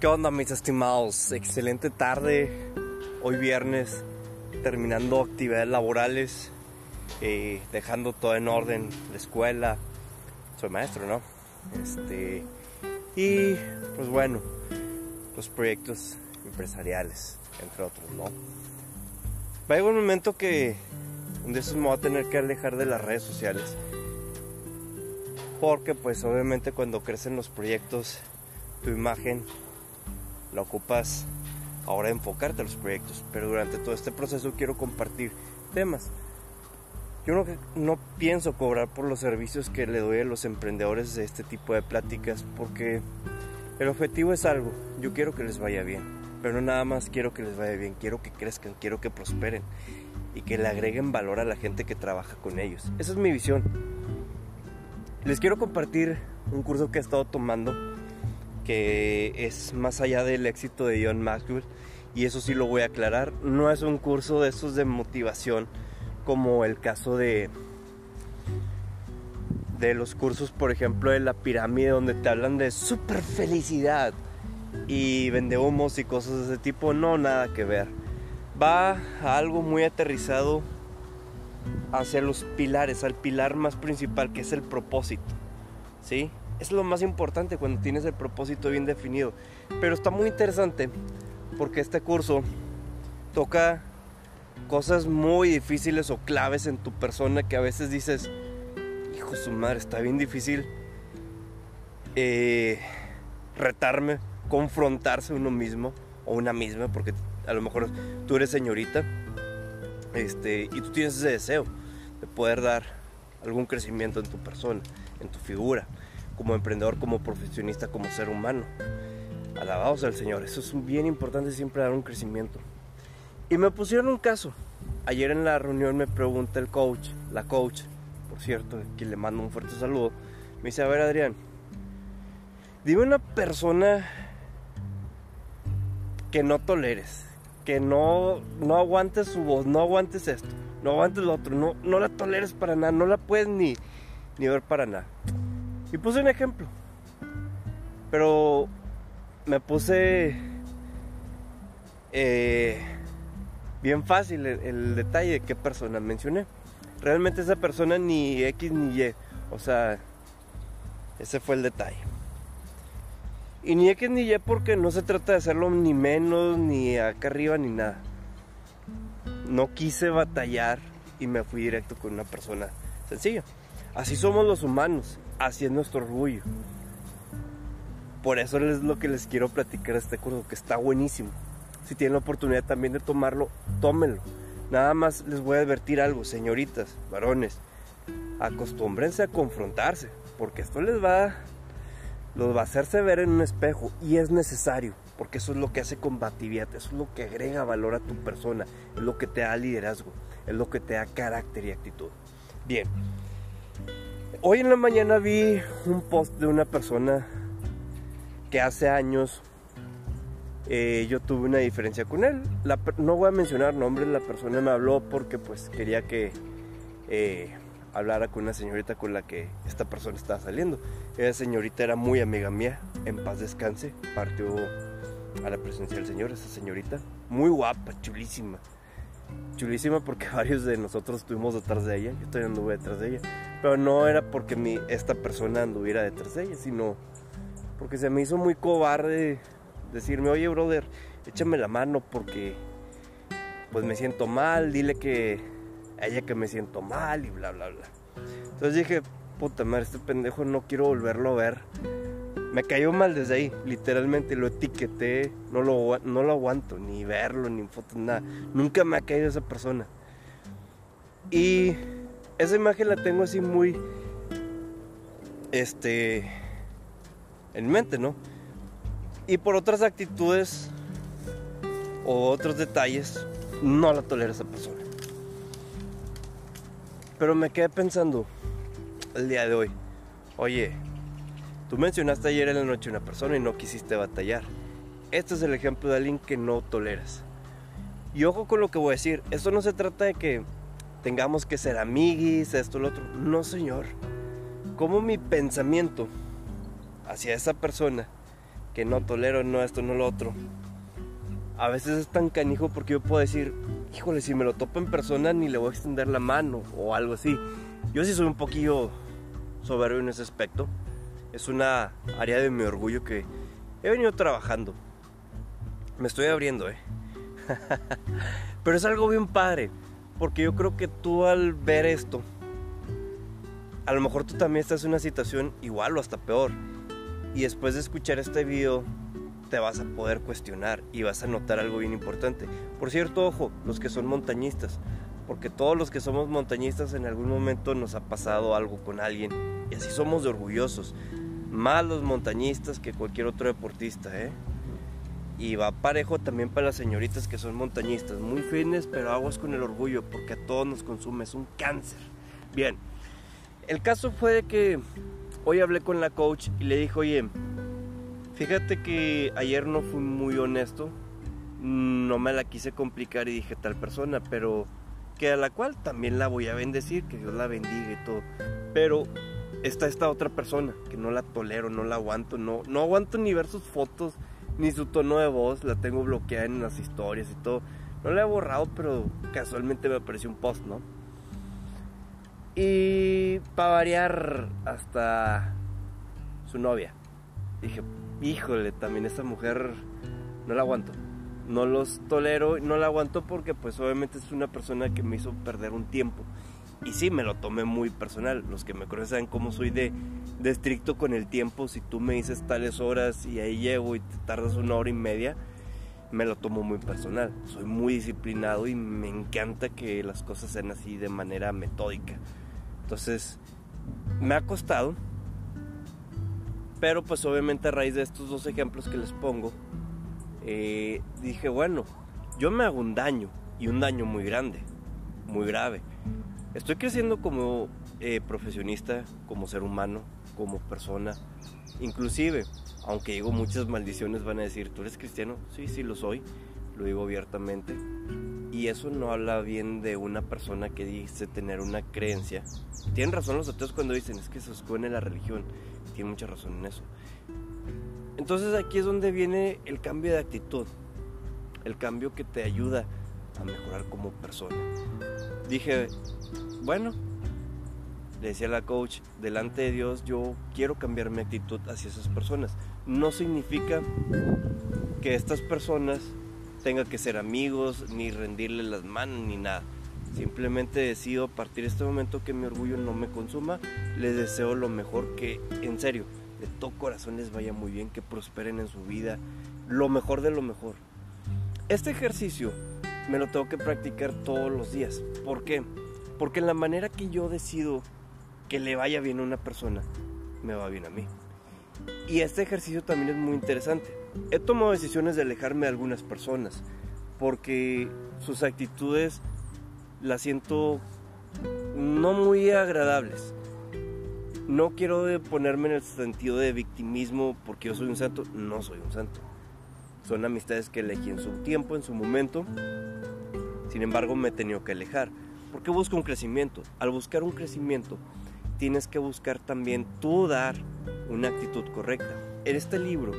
¿Qué onda mis estimados? Excelente tarde, hoy viernes, terminando actividades laborales, eh, dejando todo en orden, la escuela, soy maestro, ¿no? Este, y pues bueno, los proyectos empresariales, entre otros, ¿no? Va a llegar un momento que de esos me voy a tener que alejar de las redes sociales. Porque pues obviamente cuando crecen los proyectos, tu imagen la ocupas ahora enfocarte a los proyectos. Pero durante todo este proceso quiero compartir temas. Yo no, no pienso cobrar por los servicios que le doy a los emprendedores de este tipo de pláticas porque el objetivo es algo. Yo quiero que les vaya bien. Pero no nada más quiero que les vaya bien, quiero que crezcan, quiero que prosperen y que le agreguen valor a la gente que trabaja con ellos. Esa es mi visión. Les quiero compartir un curso que he estado tomando que es más allá del éxito de John Maxwell y eso sí lo voy a aclarar, no es un curso de esos de motivación como el caso de de los cursos, por ejemplo, de la pirámide donde te hablan de super felicidad y vende humos y cosas de ese tipo, no nada que ver. Va a algo muy aterrizado hacia los pilares, al pilar más principal que es el propósito. ¿Sí? Es lo más importante cuando tienes el propósito bien definido. Pero está muy interesante porque este curso toca cosas muy difíciles o claves en tu persona que a veces dices, hijo su madre, está bien difícil eh, retarme, confrontarse uno mismo o una misma, porque a lo mejor tú eres señorita este, y tú tienes ese deseo de poder dar algún crecimiento en tu persona, en tu figura como emprendedor, como profesionista, como ser humano. Alabados al Señor, eso es bien importante siempre dar un crecimiento. Y me pusieron un caso. Ayer en la reunión me pregunta el coach, la coach, por cierto, quien le mando un fuerte saludo, me dice, a ver Adrián, dime una persona que no toleres, que no, no aguantes su voz, no aguantes esto, no aguantes lo otro, no, no la toleres para nada, no la puedes ni, ni ver para nada. Y puse un ejemplo. Pero me puse eh, bien fácil el, detalle de qué persona mencioné. Realmente esa persona ni X ni Y. O sea, ese fue el detalle. Y ni X ni Y porque no se trata de hacerlo ni menos, ni acá arriba, ni nada. No quise batallar y me fui directo con una persona sencilla. Así somos los humanos así es nuestro orgullo. Por eso es lo que les quiero platicar este curso, que está buenísimo. Si tienen la oportunidad también de tomarlo, tómenlo. Nada más les voy a advertir algo, señoritas, varones. Acostúmbrense a confrontarse, porque esto les va, los va a hacerse ver en un espejo y es necesario, porque eso es lo que hace combatividad, eso es lo que agrega valor a tu persona, es lo que te da liderazgo, es lo que te da carácter y actitud. Bien, Hoy en la mañana vi un post de una persona que hace años eh, yo tuve una diferencia con él. no voy a mencionar nombres, la persona me habló porque pues quería que eh, hablara con una señorita con la que esta persona estaba saliendo. Esa señorita era muy amiga mía, en paz descanse, partió a la presencia del Señor, esa señorita, muy guapa, chulísima chulísima porque varios de nosotros estuvimos detrás de ella. Yo todavía anduve detrás de ella. Pero no era porque mi, esta persona anduviera detrás de ella, sino porque se me hizo muy cobarde decirme, oye, brother, échame la mano porque pues me siento mal, dile que a ella que me siento mal y bla, bla, bla. Entonces dije, puta madre, este pendejo no quiero volverlo a ver me cayó mal desde ahí, literalmente lo etiqueté, no lo, no lo aguanto, ni verlo, ni fotos, nada. Nunca me ha caído esa persona. Y esa imagen la tengo así muy, este, en mente, ¿no? Y por otras actitudes o otros detalles, no la tolera esa persona. Pero me quedé pensando el día de hoy, oye, Tú mencionaste ayer en la noche una persona y no quisiste batallar. Este es el ejemplo de alguien que no toleras. Y ojo con lo que voy a decir, esto no se trata de que tengamos que ser amiguis, esto, lo otro. No, señor. Como mi pensamiento hacia esa persona que no tolero, no esto, no lo otro. A veces es tan canijo porque yo puedo decir, híjole, si me lo topo en persona ni le voy a extender la mano o algo así. Yo sí soy un poquillo soberbio en ese aspecto. Es una área de mi orgullo que he venido trabajando. Me estoy abriendo, ¿eh? Pero es algo bien padre, porque yo creo que tú al ver esto, a lo mejor tú también estás en una situación igual o hasta peor. Y después de escuchar este video, te vas a poder cuestionar y vas a notar algo bien importante. Por cierto, ojo, los que son montañistas, porque todos los que somos montañistas en algún momento nos ha pasado algo con alguien y así somos de orgullosos. Más los montañistas que cualquier otro deportista, ¿eh? Y va parejo también para las señoritas que son montañistas, muy fines, pero aguas con el orgullo, porque a todos nos consume, es un cáncer. Bien, el caso fue que hoy hablé con la coach y le dije, oye, Fíjate que ayer no fui muy honesto, no me la quise complicar y dije tal persona, pero que a la cual también la voy a bendecir, que Dios la bendiga y todo. Pero está esta otra persona que no la tolero, no la aguanto, no, no aguanto ni ver sus fotos, ni su tono de voz, la tengo bloqueada en las historias y todo. No la he borrado, pero casualmente me apareció un post, ¿no? Y para variar, hasta su novia. Dije, híjole, también esta mujer no la aguanto. No los tolero, no la aguanto porque pues obviamente es una persona que me hizo perder un tiempo. Y sí, me lo tomé muy personal. Los que me conocen saben cómo soy de, de estricto con el tiempo. Si tú me dices tales horas y ahí llego y te tardas una hora y media, me lo tomo muy personal. Soy muy disciplinado y me encanta que las cosas sean así de manera metódica. Entonces, me ha costado, pero pues obviamente a raíz de estos dos ejemplos que les pongo, eh, dije, bueno, yo me hago un daño y un daño muy grande, muy grave. Estoy creciendo como eh, profesionista, como ser humano, como persona. Inclusive, aunque digo muchas maldiciones van a decir, ¿tú eres cristiano? Sí, sí lo soy, lo digo abiertamente. Y eso no habla bien de una persona que dice tener una creencia. Tienen razón los ateos cuando dicen, es que se esconde la religión tiene mucha razón en eso. Entonces aquí es donde viene el cambio de actitud, el cambio que te ayuda a mejorar como persona. Dije, bueno, le decía la coach, delante de Dios yo quiero cambiar mi actitud hacia esas personas. No significa que estas personas tengan que ser amigos, ni rendirle las manos, ni nada. Simplemente decido a partir de este momento que mi orgullo no me consuma. Les deseo lo mejor, que en serio, de todo corazón les vaya muy bien, que prosperen en su vida, lo mejor de lo mejor. Este ejercicio me lo tengo que practicar todos los días. ¿Por qué? Porque la manera que yo decido que le vaya bien a una persona, me va bien a mí. Y este ejercicio también es muy interesante. He tomado decisiones de alejarme de algunas personas porque sus actitudes las siento no muy agradables. No quiero ponerme en el sentido de victimismo porque yo soy un santo, no soy un santo. Son amistades que elegí en su tiempo, en su momento. Sin embargo, me he tenido que alejar. Porque busco un crecimiento. Al buscar un crecimiento, tienes que buscar también tú dar una actitud correcta. En este libro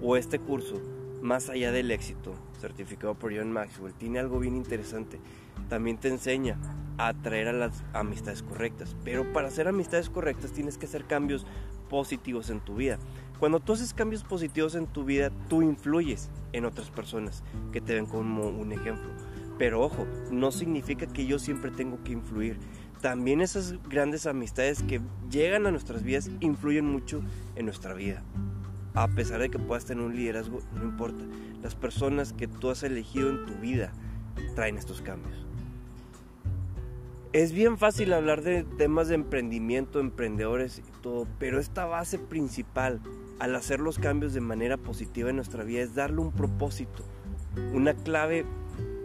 o este curso, más allá del éxito, certificado por John Maxwell, tiene algo bien interesante también te enseña atraer a las amistades correctas. Pero para hacer amistades correctas tienes que hacer cambios positivos en tu vida. Cuando tú haces cambios positivos en tu vida, tú influyes en otras personas que te ven como un ejemplo. Pero ojo, no significa que yo siempre tengo que influir. También esas grandes amistades que llegan a nuestras vidas influyen mucho en nuestra vida. A pesar de que puedas tener un liderazgo, no importa. Las personas que tú has elegido en tu vida traen estos cambios. Es bien fácil hablar de temas de emprendimiento, emprendedores y todo, pero esta base principal al hacer los cambios de manera positiva en nuestra vida es darle un propósito, una clave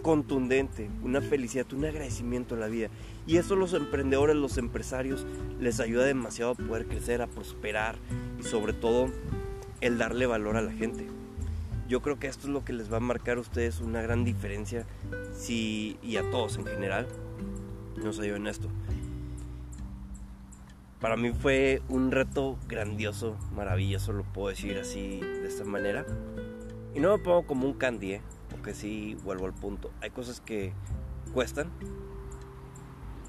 contundente, una felicidad, un agradecimiento a la vida. Y eso los emprendedores, los empresarios, les ayuda demasiado a poder crecer, a prosperar y sobre todo el darle valor a la gente. Yo creo que esto es lo que les va a marcar a ustedes una gran diferencia si, y a todos en general nos ayuda en esto. para mí fue un reto grandioso, maravilloso, lo puedo decir así, de esta manera. Y no me pongo como un candy, ¿eh? porque sí vuelvo al punto. Hay cosas que cuestan,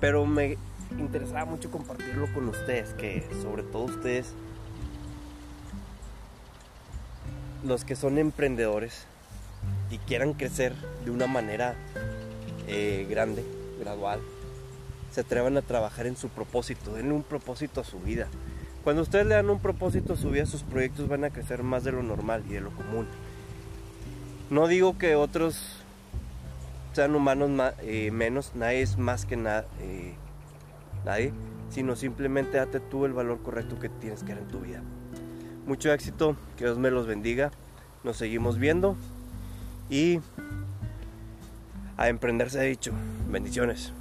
pero me interesaba mucho compartirlo con ustedes, que sobre todo ustedes, los que son emprendedores y quieran crecer de una manera eh, grande, gradual, se atrevan a trabajar en su propósito, denle un propósito a su vida. Cuando ustedes le dan un propósito a su vida, sus proyectos van a crecer más de lo normal y de lo común. No digo que otros sean humanos eh, menos, nadie es más que eh, nadie, sino simplemente date tú el valor correcto que tienes que dar en tu vida. Mucho éxito, que Dios me los bendiga, nos seguimos viendo y a emprender se ha dicho. Bendiciones.